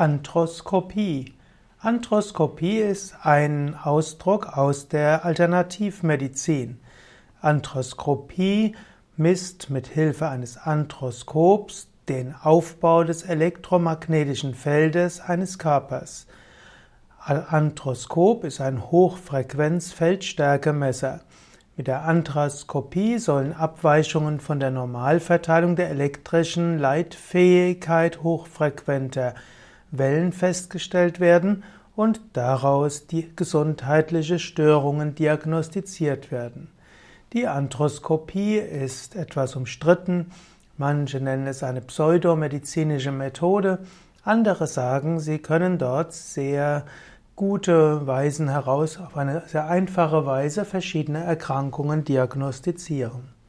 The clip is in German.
Arthroskopie. Arthroskopie ist ein Ausdruck aus der Alternativmedizin. Arthroskopie misst mit Hilfe eines Arthroskops den Aufbau des elektromagnetischen Feldes eines Körpers. Arthroskop ist ein Hochfrequenz-Feldstärkemesser. Mit der Arthroskopie sollen Abweichungen von der Normalverteilung der elektrischen Leitfähigkeit hochfrequenter Wellen festgestellt werden und daraus die gesundheitliche Störungen diagnostiziert werden. Die Arthroskopie ist etwas umstritten. Manche nennen es eine pseudomedizinische Methode. Andere sagen, sie können dort sehr gute Weisen heraus, auf eine sehr einfache Weise verschiedene Erkrankungen diagnostizieren.